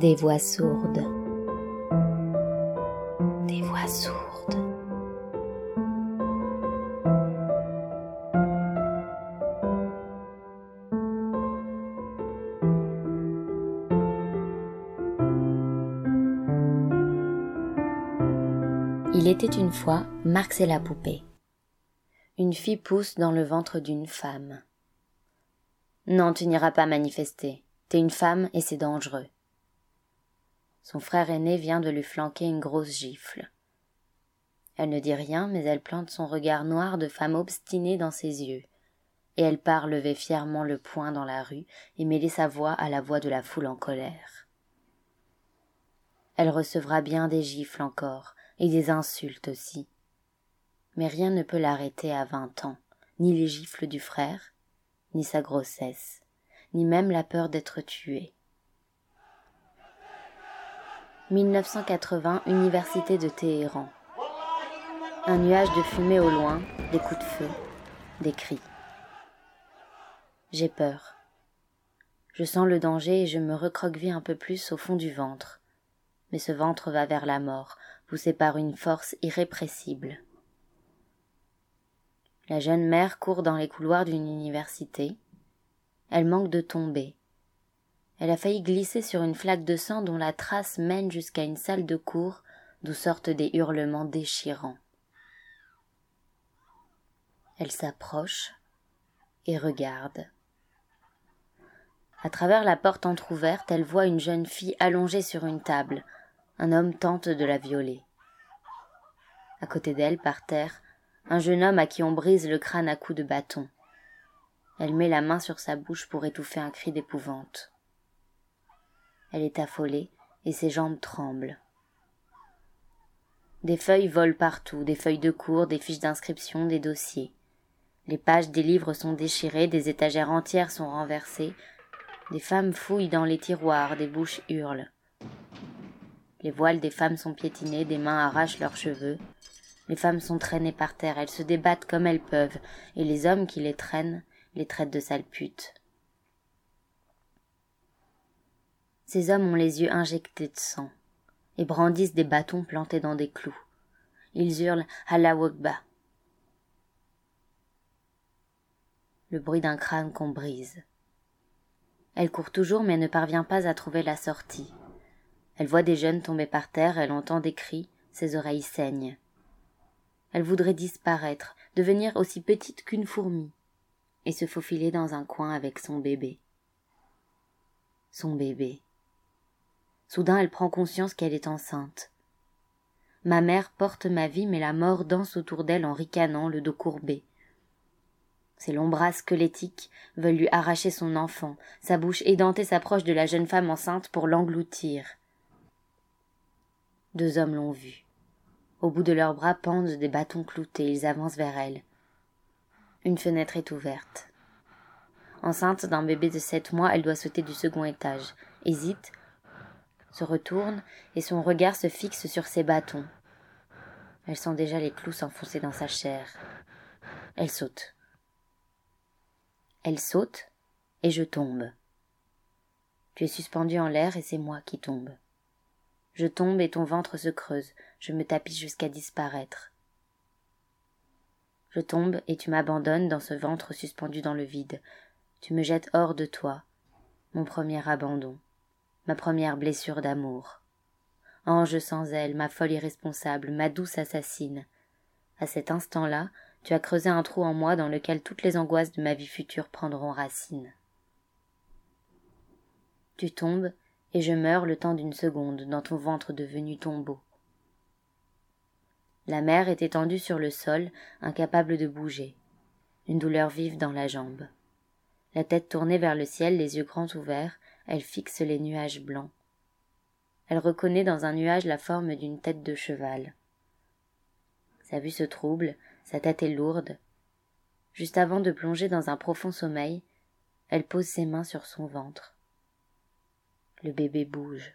Des voix sourdes. Des voix sourdes. Il était une fois Marx et la poupée. Une fille pousse dans le ventre d'une femme. Non, tu n'iras pas manifester. T'es une femme et c'est dangereux. Son frère aîné vient de lui flanquer une grosse gifle. Elle ne dit rien, mais elle plante son regard noir de femme obstinée dans ses yeux, et elle part lever fièrement le poing dans la rue et mêler sa voix à la voix de la foule en colère. Elle recevra bien des gifles encore, et des insultes aussi. Mais rien ne peut l'arrêter à vingt ans, ni les gifles du frère, ni sa grossesse, ni même la peur d'être tuée. 1980, Université de Téhéran. Un nuage de fumée au loin, des coups de feu, des cris. J'ai peur. Je sens le danger et je me recroqueville un peu plus au fond du ventre. Mais ce ventre va vers la mort, poussé par une force irrépressible. La jeune mère court dans les couloirs d'une université. Elle manque de tomber. Elle a failli glisser sur une flaque de sang dont la trace mène jusqu'à une salle de cours d'où sortent des hurlements déchirants. Elle s'approche et regarde. À travers la porte entr'ouverte, elle voit une jeune fille allongée sur une table. Un homme tente de la violer. À côté d'elle, par terre, un jeune homme à qui on brise le crâne à coups de bâton. Elle met la main sur sa bouche pour étouffer un cri d'épouvante. Elle est affolée et ses jambes tremblent. Des feuilles volent partout, des feuilles de cours, des fiches d'inscription, des dossiers. Les pages des livres sont déchirées, des étagères entières sont renversées, des femmes fouillent dans les tiroirs, des bouches hurlent. Les voiles des femmes sont piétinés, des mains arrachent leurs cheveux, les femmes sont traînées par terre, elles se débattent comme elles peuvent, et les hommes qui les traînent les traitent de sales putes. Ces hommes ont les yeux injectés de sang, et brandissent des bâtons plantés dans des clous. Ils hurlent Allah Wakba. Le bruit d'un crâne qu'on brise. Elle court toujours mais ne parvient pas à trouver la sortie. Elle voit des jeunes tomber par terre, elle entend des cris, ses oreilles saignent. Elle voudrait disparaître, devenir aussi petite qu'une fourmi, et se faufiler dans un coin avec son bébé. Son bébé. Soudain elle prend conscience qu'elle est enceinte. Ma mère porte ma vie, mais la mort danse autour d'elle en ricanant, le dos courbé. Ses longs bras squelettiques veulent lui arracher son enfant, sa bouche édentée s'approche de la jeune femme enceinte pour l'engloutir. Deux hommes l'ont vue. Au bout de leurs bras pendent des bâtons cloutés, ils avancent vers elle. Une fenêtre est ouverte. Enceinte d'un bébé de sept mois, elle doit sauter du second étage, hésite, se retourne, et son regard se fixe sur ses bâtons. Elle sent déjà les clous s'enfoncer dans sa chair. Elle saute. Elle saute, et je tombe. Tu es suspendu en l'air et c'est moi qui tombe. Je tombe et ton ventre se creuse, je me tapis jusqu'à disparaître. Je tombe et tu m'abandonnes dans ce ventre suspendu dans le vide. Tu me jettes hors de toi, mon premier abandon, ma première blessure d'amour. Ange sans aile, ma folle irresponsable, ma douce assassine. À cet instant-là, tu as creusé un trou en moi dans lequel toutes les angoisses de ma vie future prendront racine. Tu tombes et je meurs le temps d'une seconde dans ton ventre devenu tombeau. La mère est étendue sur le sol, incapable de bouger, une douleur vive dans la jambe. La tête tournée vers le ciel, les yeux grands ouverts, elle fixe les nuages blancs. Elle reconnaît dans un nuage la forme d'une tête de cheval. Sa vue se trouble, sa tête est lourde. Juste avant de plonger dans un profond sommeil, elle pose ses mains sur son ventre. Le bébé bouge.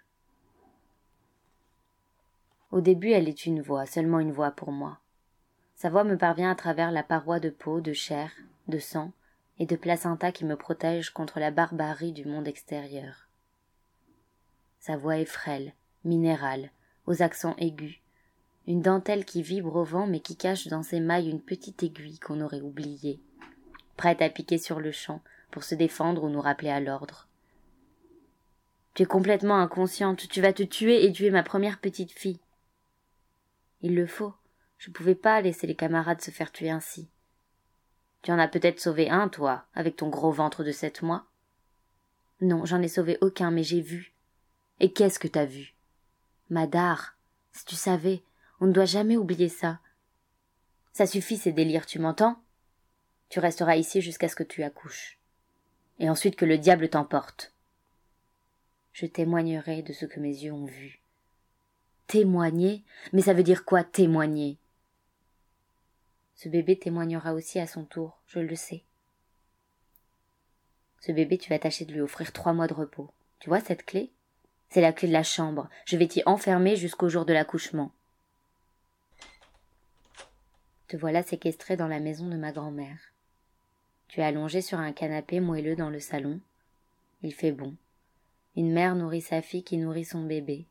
Au début, elle est une voix, seulement une voix pour moi. Sa voix me parvient à travers la paroi de peau, de chair, de sang et de placenta qui me protège contre la barbarie du monde extérieur. Sa voix est frêle, minérale, aux accents aigus, une dentelle qui vibre au vent mais qui cache dans ses mailles une petite aiguille qu'on aurait oubliée, prête à piquer sur le champ pour se défendre ou nous rappeler à l'ordre. Tu es complètement inconsciente, tu vas te tuer et tuer ma première petite fille. Il le faut, je ne pouvais pas laisser les camarades se faire tuer ainsi. Tu en as peut-être sauvé un, toi, avec ton gros ventre de sept mois. Non, j'en ai sauvé aucun, mais j'ai vu. Et qu'est-ce que t'as vu? Madar, si tu savais, on ne doit jamais oublier ça. Ça suffit ces délires, tu m'entends? Tu resteras ici jusqu'à ce que tu accouches. Et ensuite que le diable t'emporte. Je témoignerai de ce que mes yeux ont vu. Témoigner? Mais ça veut dire quoi témoigner? Ce bébé témoignera aussi à son tour, je le sais. Ce bébé, tu vas tâcher de lui offrir trois mois de repos. Tu vois cette clé? C'est la clé de la chambre. Je vais t'y enfermer jusqu'au jour de l'accouchement. Te voilà séquestré dans la maison de ma grand-mère. Tu es allongé sur un canapé moelleux dans le salon. Il fait bon. Une mère nourrit sa fille qui nourrit son bébé.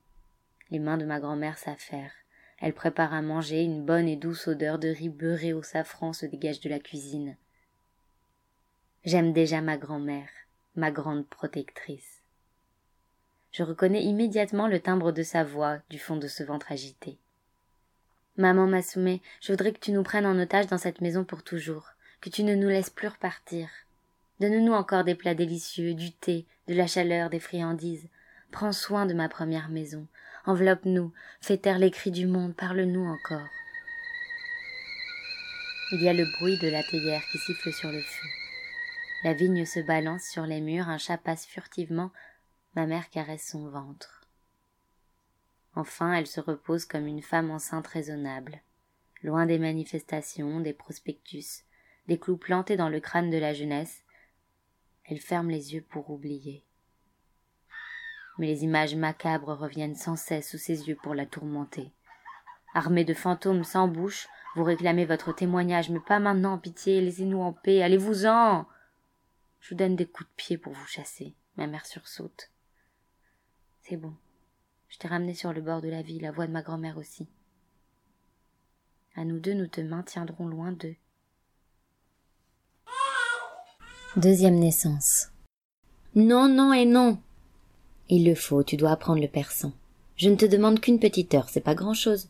Les mains de ma grand-mère s'affairent. Elle prépare à manger, une bonne et douce odeur de riz beurré au safran se dégage de la cuisine. J'aime déjà ma grand-mère, ma grande protectrice. Je reconnais immédiatement le timbre de sa voix du fond de ce ventre agité. Maman Masume, je voudrais que tu nous prennes en otage dans cette maison pour toujours, que tu ne nous laisses plus repartir. Donne-nous encore des plats délicieux, du thé, de la chaleur, des friandises. Prends soin de ma première maison. Enveloppe-nous, fais taire les cris du monde, parle-nous encore. Il y a le bruit de la théière qui siffle sur le feu. La vigne se balance sur les murs, un chat passe furtivement, ma mère caresse son ventre. Enfin, elle se repose comme une femme enceinte raisonnable, loin des manifestations, des prospectus, des clous plantés dans le crâne de la jeunesse. Elle ferme les yeux pour oublier. Mais les images macabres reviennent sans cesse sous ses yeux pour la tourmenter. Armée de fantômes sans bouche, vous réclamez votre témoignage, mais pas maintenant, pitié, laissez-nous en paix, allez-vous-en. Je vous donne des coups de pied pour vous chasser. Ma mère sursaute. C'est bon. Je t'ai ramené sur le bord de la vie, la voix de ma grand-mère aussi. À nous deux, nous te maintiendrons loin d'eux. Deuxième naissance. Non, non et non. Il le faut, tu dois apprendre le persan. Je ne te demande qu'une petite heure, c'est pas grand chose.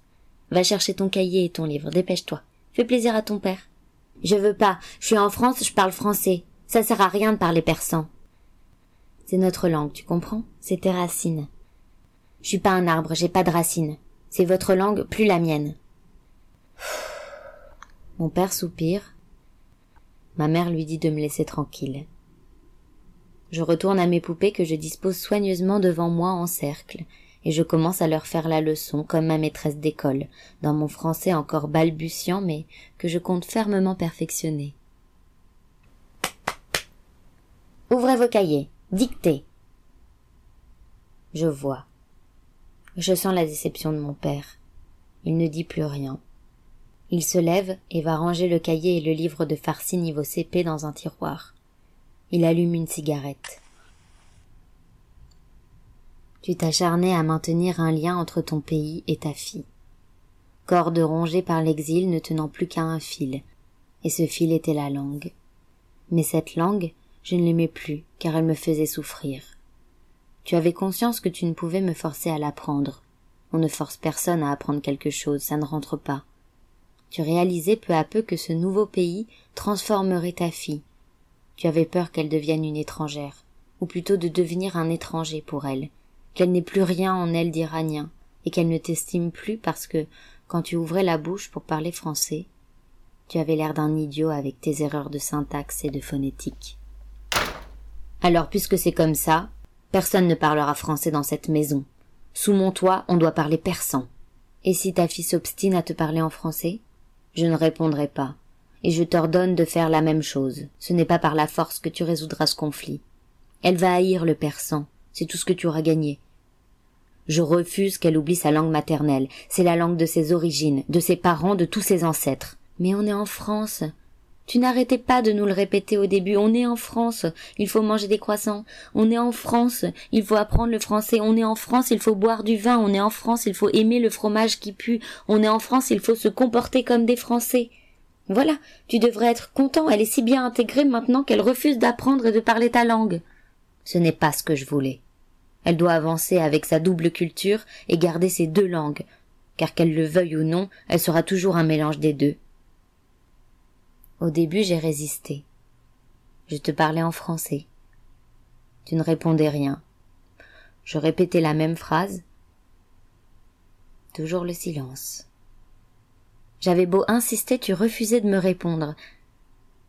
Va chercher ton cahier et ton livre, dépêche-toi. Fais plaisir à ton père. Je veux pas, je suis en France, je parle français. Ça sert à rien de parler persan. C'est notre langue, tu comprends? C'est tes racines. Je suis pas un arbre, j'ai pas de racines. C'est votre langue, plus la mienne. Mon père soupire. Ma mère lui dit de me laisser tranquille. Je retourne à mes poupées que je dispose soigneusement devant moi en cercle, et je commence à leur faire la leçon comme ma maîtresse d'école, dans mon français encore balbutiant mais que je compte fermement perfectionner. Ouvrez vos cahiers, dictez. Je vois. Je sens la déception de mon père. Il ne dit plus rien. Il se lève et va ranger le cahier et le livre de farci niveau CP dans un tiroir. Il allume une cigarette. Tu t'acharnais à maintenir un lien entre ton pays et ta fille. Corde rongée par l'exil ne tenant plus qu'à un fil, et ce fil était la langue. Mais cette langue, je ne l'aimais plus, car elle me faisait souffrir. Tu avais conscience que tu ne pouvais me forcer à l'apprendre. On ne force personne à apprendre quelque chose, ça ne rentre pas. Tu réalisais peu à peu que ce nouveau pays transformerait ta fille. Tu avais peur qu'elle devienne une étrangère, ou plutôt de devenir un étranger pour elle, qu'elle n'ait plus rien en elle d'iranien, et qu'elle ne t'estime plus parce que, quand tu ouvrais la bouche pour parler français, tu avais l'air d'un idiot avec tes erreurs de syntaxe et de phonétique. Alors puisque c'est comme ça, Personne ne parlera français dans cette maison. Sous mon toit, on doit parler persan. Et si ta fille s'obstine à te parler en français? Je ne répondrai pas. Et je t'ordonne de faire la même chose. Ce n'est pas par la force que tu résoudras ce conflit. Elle va haïr le persan. C'est tout ce que tu auras gagné. Je refuse qu'elle oublie sa langue maternelle. C'est la langue de ses origines, de ses parents, de tous ses ancêtres. Mais on est en France. Tu n'arrêtais pas de nous le répéter au début. On est en France, il faut manger des croissants. On est en France, il faut apprendre le français. On est en France, il faut boire du vin. On est en France, il faut aimer le fromage qui pue. On est en France, il faut se comporter comme des Français. Voilà, tu devrais être content. Elle est si bien intégrée maintenant qu'elle refuse d'apprendre et de parler ta langue. Ce n'est pas ce que je voulais. Elle doit avancer avec sa double culture et garder ses deux langues, car qu'elle le veuille ou non, elle sera toujours un mélange des deux. Au début, j'ai résisté. Je te parlais en français. Tu ne répondais rien. Je répétais la même phrase. Toujours le silence. J'avais beau insister, tu refusais de me répondre.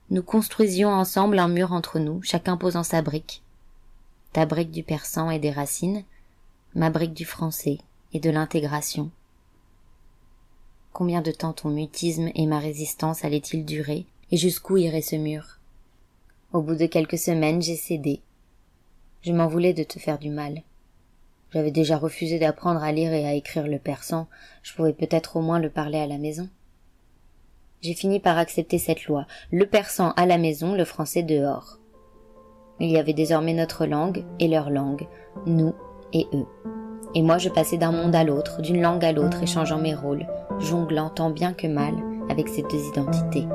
Nous construisions ensemble un mur entre nous, chacun posant sa brique. Ta brique du persan et des racines, ma brique du français et de l'intégration. Combien de temps ton mutisme et ma résistance allaient-ils durer et jusqu'où irait ce mur? Au bout de quelques semaines, j'ai cédé. Je m'en voulais de te faire du mal. J'avais déjà refusé d'apprendre à lire et à écrire le persan, je pouvais peut-être au moins le parler à la maison. J'ai fini par accepter cette loi, le persan à la maison, le français dehors. Il y avait désormais notre langue et leur langue, nous et eux. Et moi je passais d'un monde à l'autre, d'une langue à l'autre, échangeant mes rôles, jonglant tant bien que mal avec ces deux identités.